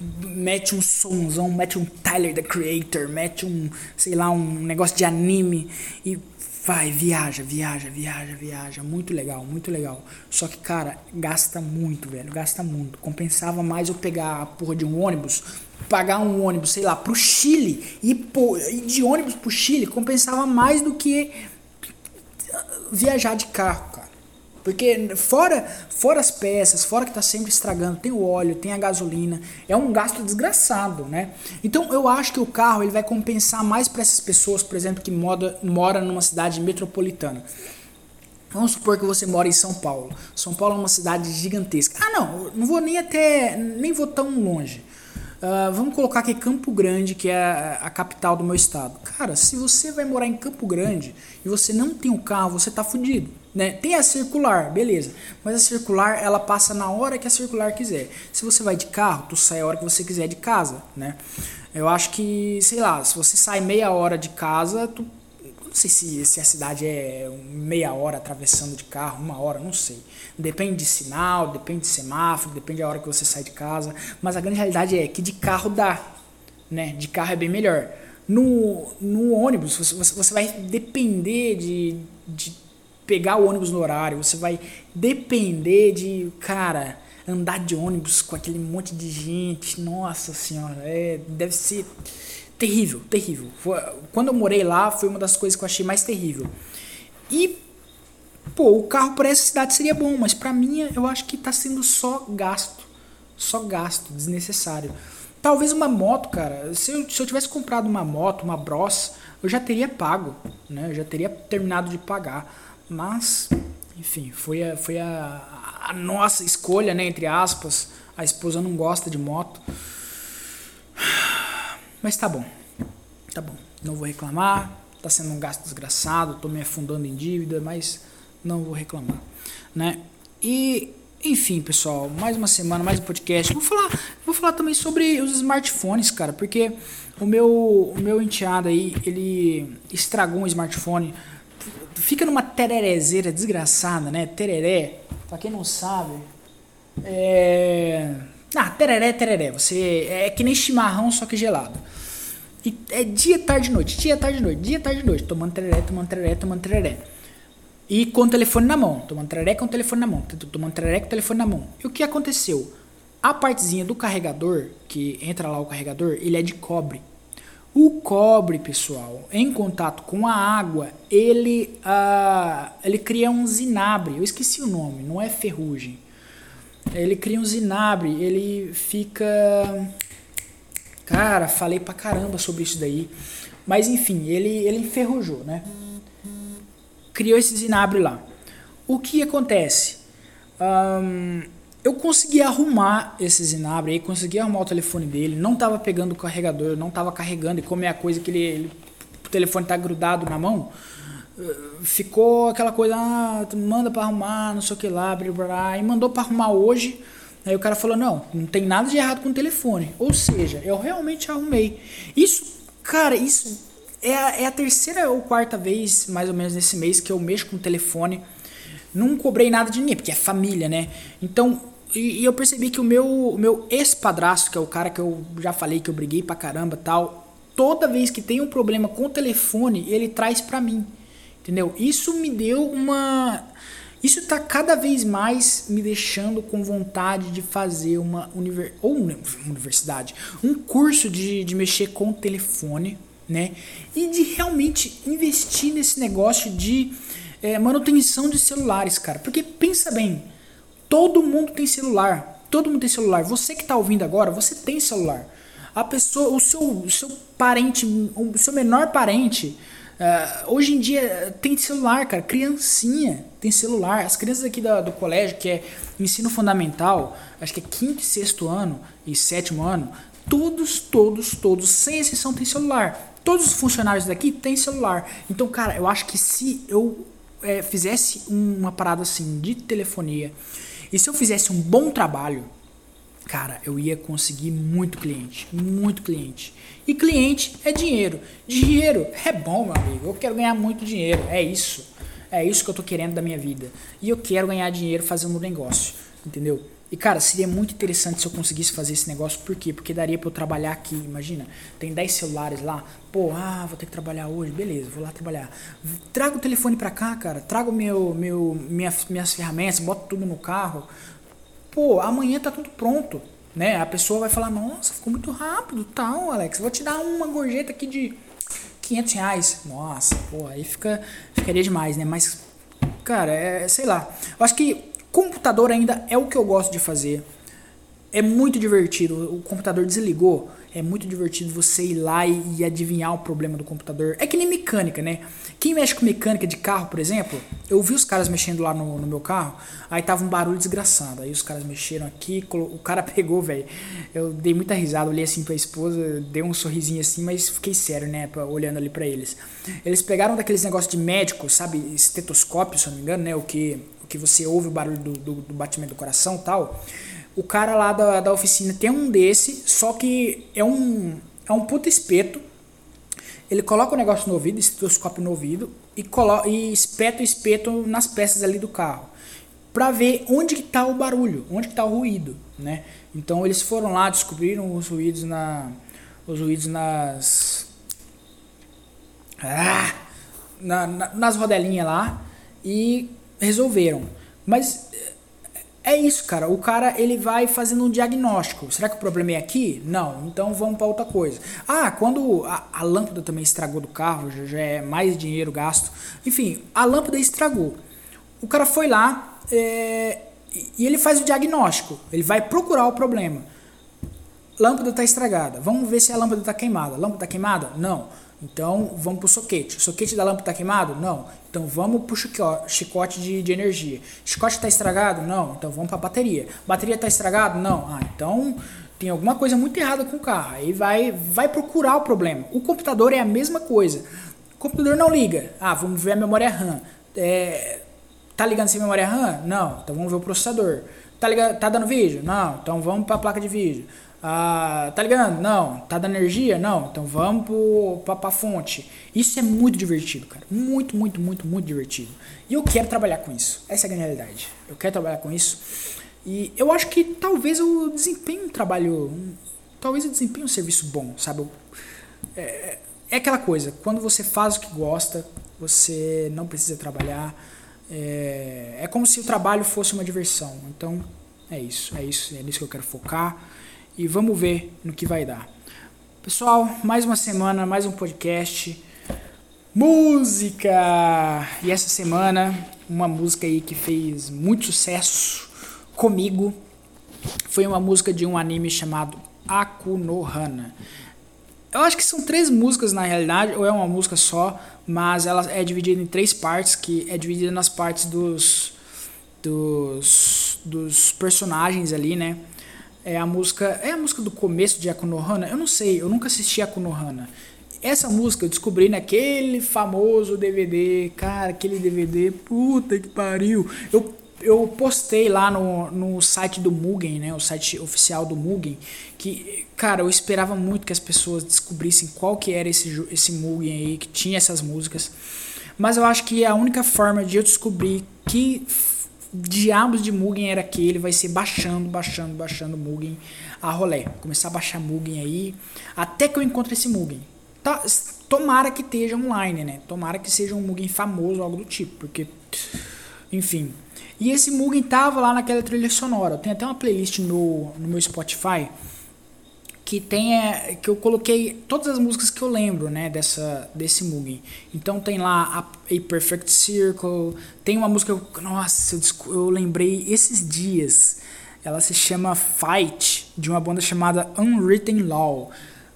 mete um somzão, mete um Tyler the Creator, mete um, sei lá, um negócio de anime e vai, viaja, viaja, viaja, viaja, muito legal, muito legal. Só que, cara, gasta muito, velho, gasta muito. Compensava mais eu pegar a porra de um ônibus pagar um ônibus, sei lá, pro Chile e ir de ônibus pro Chile compensava mais do que viajar de carro. Porque fora, fora as peças, fora que tá sempre estragando, tem o óleo, tem a gasolina, é um gasto desgraçado, né? Então eu acho que o carro ele vai compensar mais para essas pessoas, por exemplo, que moda, mora numa cidade metropolitana. Vamos supor que você mora em São Paulo. São Paulo é uma cidade gigantesca. Ah, não, não vou nem até nem vou tão longe. Uh, vamos colocar aqui Campo Grande, que é a, capital do meu estado. Cara, se você vai morar em Campo Grande e você não tem o um carro, você tá fudido. Né? Tem a circular, beleza. Mas a circular, ela passa na hora que a circular quiser. Se você vai de carro, tu sai a hora que você quiser de casa, né? Eu acho que, sei lá, se você sai meia hora de casa, tu não sei se, se a cidade é meia hora atravessando de carro, uma hora, não sei. Depende de sinal, depende de semáforo, depende da hora que você sai de casa. Mas a grande realidade é que de carro dá. Né? De carro é bem melhor. No, no ônibus, você, você vai depender de, de pegar o ônibus no horário, você vai depender de, cara, andar de ônibus com aquele monte de gente. Nossa senhora, é, deve ser terrível, terrível. Quando eu morei lá, foi uma das coisas que eu achei mais terrível. E, pô, o carro para essa cidade seria bom, mas para mim eu acho que tá sendo só gasto. Só gasto, desnecessário. Talvez uma moto, cara. Se eu, se eu tivesse comprado uma moto, uma Bros, eu já teria pago, né? Eu já teria terminado de pagar. Mas, enfim, foi a, foi a, a nossa escolha, né? Entre aspas. A esposa não gosta de moto. Mas tá bom. Tá bom. Não vou reclamar. Tá sendo um gasto desgraçado. Tô me afundando em dívida, mas não vou reclamar, né? E enfim, pessoal, mais uma semana, mais um podcast. Vou falar, vou falar também sobre os smartphones, cara, porque o meu, o meu enteado aí, ele estragou um smartphone. Fica numa tererezeira desgraçada, né? Tereré, pra quem não sabe, é ah, tereré, tereré. Você é que nem chimarrão, só que gelado. E é dia, tarde, noite, dia, tarde, noite, dia, tarde, noite, tomando tereré, tomando tereré, tomando tereré. E com o telefone na mão, tomando tereré com o telefone na mão, tomando tereré com o telefone na mão. E o que aconteceu? A partezinha do carregador, que entra lá o carregador, ele é de cobre. O cobre, pessoal, em contato com a água, ele, uh, ele cria um zinabre. Eu esqueci o nome, não é ferrugem ele cria um zinabre, ele fica. Cara, falei pra caramba sobre isso daí. Mas enfim, ele, ele enferrujou, né? Criou esse zinabre lá. O que acontece? Um, eu consegui arrumar esse zinabre aí, consegui arrumar o telefone dele, não tava pegando o carregador, não tava carregando, e como é a coisa que ele, ele o telefone tá grudado na mão, ficou aquela coisa, ah, manda para arrumar, não sei o que lá, blá, blá, e mandou para arrumar hoje. Aí o cara falou: não, não tem nada de errado com o telefone. Ou seja, eu realmente arrumei. Isso, cara, isso é a, é a terceira ou quarta vez, mais ou menos, nesse mês que eu mexo com o telefone. Não cobrei nada de ninguém, porque é família, né? Então, E, e, eu percebi que o meu, o meu ex-padrasto, que é o cara que eu já falei que eu briguei pra caramba tal, toda vez que tem um problema com o telefone, ele traz pra mim. Entendeu? Isso me deu uma. Isso tá cada vez mais me deixando com vontade de fazer uma univer... ou uma universidade, um curso de, de mexer com o telefone, né? E de realmente investir nesse negócio de é, manutenção de celulares, cara. Porque pensa bem, todo mundo tem celular. Todo mundo tem celular. Você que está ouvindo agora, você tem celular. A pessoa, o seu, o seu parente, o seu menor parente, uh, hoje em dia tem celular, cara. Criancinha tem celular. As crianças aqui da, do colégio, que é ensino fundamental, acho que é quinto e sexto ano e sétimo ano, todos, todos, todos, sem exceção, tem celular. Todos os funcionários daqui têm celular. Então, cara, eu acho que se eu é, fizesse uma parada assim de telefonia e se eu fizesse um bom trabalho, cara, eu ia conseguir muito cliente, muito cliente. E cliente é dinheiro. Dinheiro é bom, meu amigo. Eu quero ganhar muito dinheiro. É isso. É isso que eu tô querendo da minha vida. E eu quero ganhar dinheiro fazendo um negócio, entendeu? E cara, seria muito interessante se eu conseguisse fazer esse negócio, por quê? Porque daria para eu trabalhar aqui, imagina, tem 10 celulares lá, pô, ah, vou ter que trabalhar hoje, beleza, vou lá trabalhar. Traga o telefone para cá, cara, traga o meu, meu, minha, minhas ferramentas, bota tudo no carro. Pô, amanhã tá tudo pronto, né? A pessoa vai falar, nossa, ficou muito rápido, tal, Alex, vou te dar uma gorjeta aqui de 500 reais. Nossa, pô, aí fica, ficaria demais, né? Mas, cara, é, sei lá, eu acho que Computador ainda é o que eu gosto de fazer. É muito divertido. O computador desligou. É muito divertido você ir lá e, e, adivinhar o problema do computador. É que nem mecânica, né? Quem mexe com mecânica de carro, por exemplo, eu vi os caras mexendo lá no, no meu carro, aí tava um barulho desgraçado. Aí os caras mexeram aqui, o cara [LAUGHS] pegou, velho. Eu dei muita risada, olhei assim pra esposa, dei um sorrisinho assim, mas fiquei sério, né? Pra, olhando ali para eles. Eles pegaram daqueles negócios de médico, sabe? Estetoscópio, se eu não me engano, né? O que que você ouve o barulho do, do, do batimento do coração tal. O cara lá da, da oficina tem um desse, só que é um, é um puta espeto. Ele coloca o negócio no ouvido, estetoscópio no ouvido, e, coloca, e espeta o espeto nas peças ali do carro. Pra ver onde que tá o barulho, onde que tá o ruído, né? Então eles foram lá, descobriram os ruídos na... Os ruídos nas... Ah, na, na, nas rodelinhas lá e resolveram. Mas é isso, cara. O cara ele vai fazendo um diagnóstico. Será que o problema é aqui? Não. Então vamos para outra coisa. Ah, quando a, a, lâmpada também estragou do carro, já, já, é mais dinheiro gasto. Enfim, a lâmpada estragou. O cara foi lá é, e ele faz o diagnóstico. Ele vai procurar o problema. Lâmpada está estragada. Vamos ver se a lâmpada está queimada. Lâmpada está queimada? Não. Então vamos para o soquete. O soquete da lâmpada está queimado? Não. Então vamos para o chicote de, de energia. Chicote está estragado? Não. Então vamos para a bateria. Bateria está estragado? Não. Ah, então tem alguma coisa muito errada com o carro. Aí vai, vai procurar o problema. O computador é a mesma coisa. O computador não liga. Ah, vamos ver a memória RAM. É, tá ligando sem memória RAM? Não. Então vamos ver o processador. Tá, ligado, tá dando vídeo? Não. Então vamos para a placa de vídeo. Ah, tá ligando? Não. Tá dando energia? Não. Então vamos pro, pra, pra fonte. Isso é muito divertido, cara. Muito, muito, muito, muito divertido. E eu quero trabalhar com isso. Essa é a realidade. Eu quero trabalhar com isso. E eu acho que talvez eu desempenhe um trabalho. Um, talvez eu desempenhe um serviço bom, sabe? É, é aquela coisa. Quando você faz o que gosta, você não precisa trabalhar. É, é como se o trabalho fosse uma diversão. Então, é isso. É isso. É nisso que eu quero focar e vamos ver no que vai dar. Pessoal, mais uma semana, mais um podcast. Música! E essa semana, uma música aí que fez muito sucesso comigo foi uma música de um anime chamado Akunohana. Eu acho que são três músicas na realidade, ou é uma música só, mas ela é dividida em três partes, que é dividida nas partes dos dos, dos personagens ali, né? É a música. É a música do começo de Akunohana? Eu não sei, eu nunca assisti Akunohana. Essa música eu descobri naquele famoso DVD. Cara, aquele DVD, puta que pariu. Eu, eu postei lá no, no site do Mugen, né? O site oficial do Mugen. Que, cara, eu esperava muito que as pessoas descobrissem qual que era esse, esse Mugen aí, que tinha essas músicas. Mas eu acho que a única forma de eu descobrir que diabos de Mugen era aquele, vai ser baixando, baixando, baixando Mugen a rolé. Começar a baixar Mugen aí, até que eu encontre esse Mugen. Tá, tomara que esteja online, né? Tomara que seja um Mugen famoso, algo do tipo, porque, enfim. E esse Mugen tava lá naquela trilha sonora. Tem até uma playlist no, no meu Spotify que é, que eu coloquei todas as músicas que eu lembro, né, dessa desse Mugen. Então tem lá a, a Perfect Circle, tem uma música, nossa, eu, eu lembrei esses dias. Ela se chama Fight, de uma banda chamada Unwritten Law.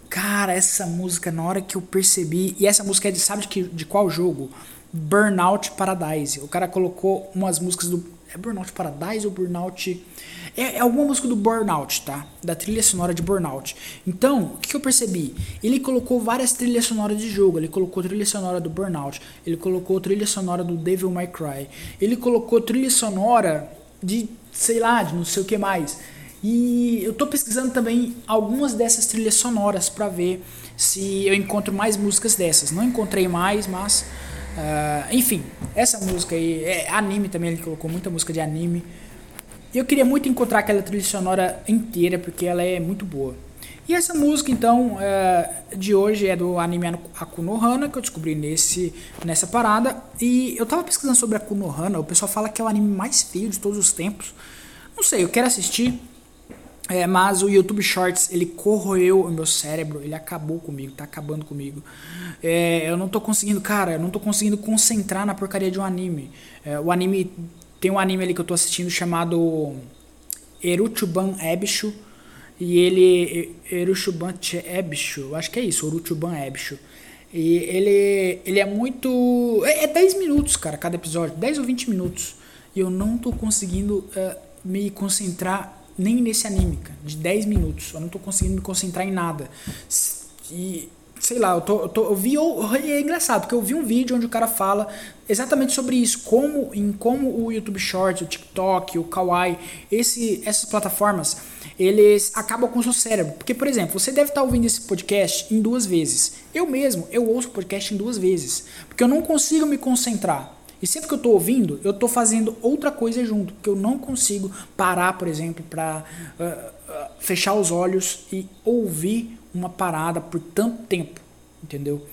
Cara, essa música, na hora que eu percebi. E essa música é de, sabe de, que, de qual jogo? Burnout Paradise. O cara colocou umas músicas do. É Burnout Paradise ou Burnout. É, é alguma música do Burnout, tá? Da trilha sonora de Burnout. Então, o que, eu percebi? Ele colocou várias trilhas sonoras de jogo. Ele colocou trilha sonora do Burnout. Ele colocou trilha sonora do Devil May Cry. Ele colocou trilha sonora de, sei lá, de não sei o que mais. E eu tô pesquisando também algumas dessas trilhas sonoras para ver se eu encontro mais músicas dessas. Não encontrei mais, mas. Uh, enfim, essa música aí. É anime também, ele colocou muita música de anime. Eu queria muito encontrar aquela trilha sonora inteira, porque ela é muito boa. E essa música, então, uh, de hoje é do anime Akunohana, que eu descobri nesse, nessa parada. E eu tava pesquisando sobre Akunohana, o pessoal fala que é o anime mais feio de todos os tempos. Não sei, eu quero assistir. É, mas o YouTube Shorts, ele corroeu o meu cérebro, ele acabou comigo, tá acabando comigo. É, eu não tô conseguindo, cara, eu não tô conseguindo concentrar na porcaria de um anime. É, o anime, tem um anime ali que eu tô assistindo chamado Eruchuban Ebishu, e ele, Eruchuban Ebishu, acho que é isso, Eruchuban Ebishu. E ele, ele é muito, é, é 10 minutos, cara, cada episódio, 10 ou 20 minutos. E eu não tô conseguindo uh, me concentrar nem nesse anime, cara, de 10 minutos. Eu não tô conseguindo me concentrar em nada. E, sei lá, eu, tô, eu, tô, eu vi. É engraçado, porque eu vi um vídeo onde o cara fala exatamente sobre isso. Como, em como o YouTube Shorts, o TikTok, o Kawaii, esse, essas plataformas, eles acabam com o seu cérebro. Porque, por exemplo, você deve estar ouvindo esse podcast em duas vezes. Eu mesmo, eu ouço podcast em duas vezes. Porque eu não consigo me concentrar. E sempre que eu estou ouvindo, eu estou fazendo outra coisa junto, porque eu não consigo parar, por exemplo, para uh, uh, fechar os olhos e ouvir uma parada por tanto tempo, entendeu?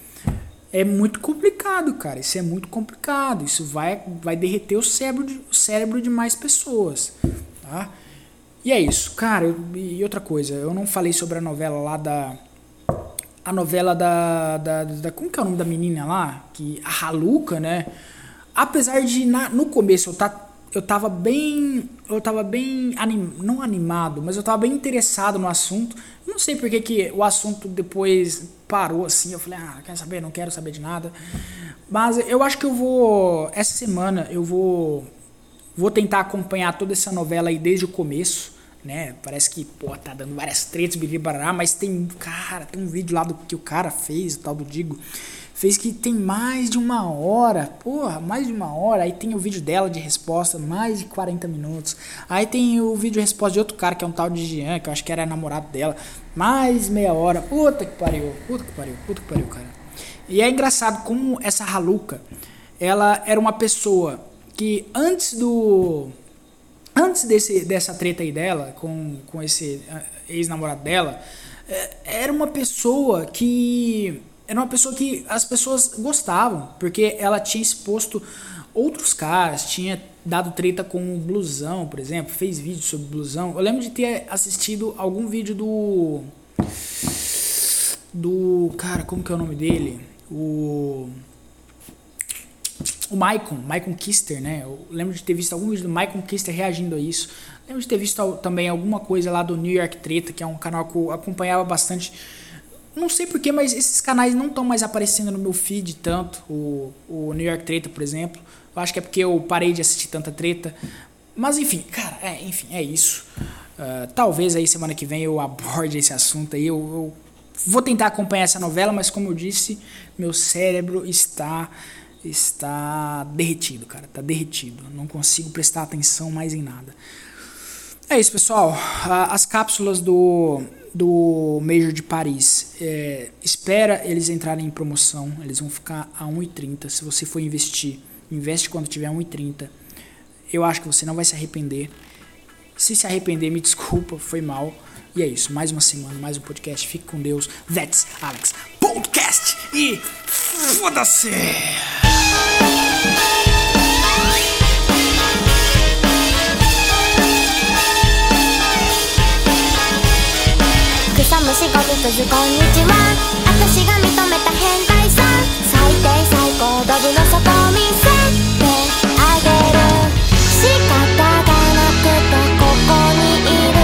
É muito complicado, cara. Isso é muito complicado. Isso vai, vai derreter o cérebro, de, o cérebro de mais pessoas, tá? E é isso, cara. Eu, e outra coisa, eu não falei sobre a novela lá da a novela da, da, da, Como que é o nome da menina lá? Que, a Haluca, né? Apesar de na, no começo eu tá eu tava bem eu tava bem anim, não animado, mas eu tava bem interessado no assunto. Não sei porque que o assunto depois parou assim. Eu falei: "Ah, quer saber? Não quero saber de nada". Mas eu acho que eu vou essa semana eu vou vou tentar acompanhar toda essa novela aí desde o começo, né? Parece que, pô, tá dando várias tretas, mas tem, cara, tem um vídeo lá do que o cara fez, o tal do Digo fez que tem mais de uma hora, porra, mais de uma hora. Aí tem o vídeo dela de resposta, mais de 40 minutos. Aí tem o vídeo de resposta de outro cara, que é um tal de Jean, que eu acho que era namorado dela, mais meia hora. Puta que pariu, puta que pariu, puta que pariu, cara. E é engraçado como essa Haluca, ela era uma pessoa que antes do. Antes desse, dessa treta aí dela, com, com esse eh, ex-namorado dela, eh, era uma pessoa que era uma pessoa que as pessoas gostavam, porque ela tinha exposto outros caras, tinha dado treta com o Blusão, por exemplo, fez vídeo sobre Blusão. Eu lembro de ter assistido algum vídeo do. Do. Cara, como que é o nome dele? O. O Maicon, Maicon Kister, né? Eu lembro de ter visto algum vídeo do Maicon Kister reagindo a isso. Lembro de ter visto também alguma coisa lá do New York Treta, que é um canal que eu acompanhava bastante não sei porquê, mas esses canais não estão mais aparecendo no meu feed tanto. O, o New York Treta, por exemplo. Eu acho que é porque eu parei de assistir tanta treta. Mas enfim, cara, é, enfim, é isso. Uh, talvez aí semana que vem eu aborde esse assunto aí. Eu, eu, vou tentar acompanhar essa novela, mas como eu disse, meu cérebro está está derretido, cara, tá derretido. Não consigo prestar atenção mais em nada. É isso, pessoal. Uh, as cápsulas do do Major de Paris. É, espera eles entrarem em promoção, eles vão ficar a 1,30. Se você for investir, investe quando tiver 1,30. Eu acho que você não vai se arrepender. Se se arrepender, me [LAUGHS] desculpa, foi mal. E é isso, mais uma semana, mais um podcast. Fique com Deus. That's Alex Podcast e foda-se! 草むしゴミくずこんにちは私が認めた変態さ。ん最低最高ドブの底見せてあげる。仕方がなくてここにいる。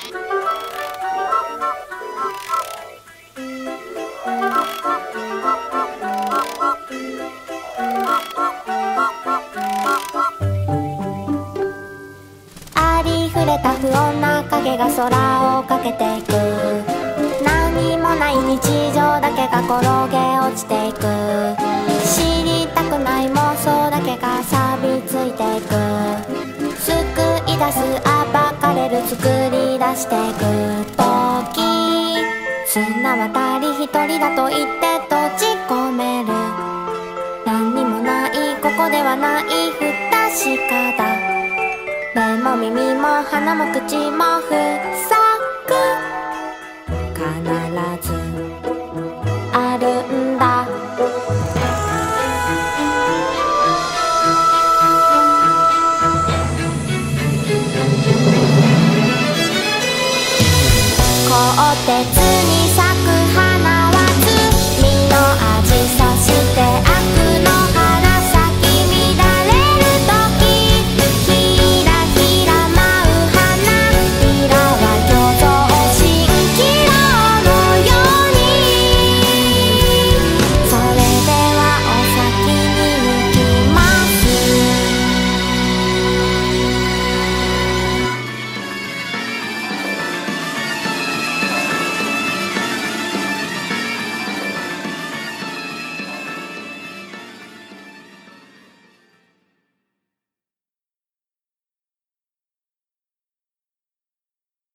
ありふれた不穏な影が空をかけていく。何もない日常だけが転げ落ちていく。知りたくない妄想だけが錆びついていく。救い出す暴かれる作り出していく時。綱渡り一人だと言って閉じ込める。何にもないここではない不確かだ。目も耳も鼻も口も塞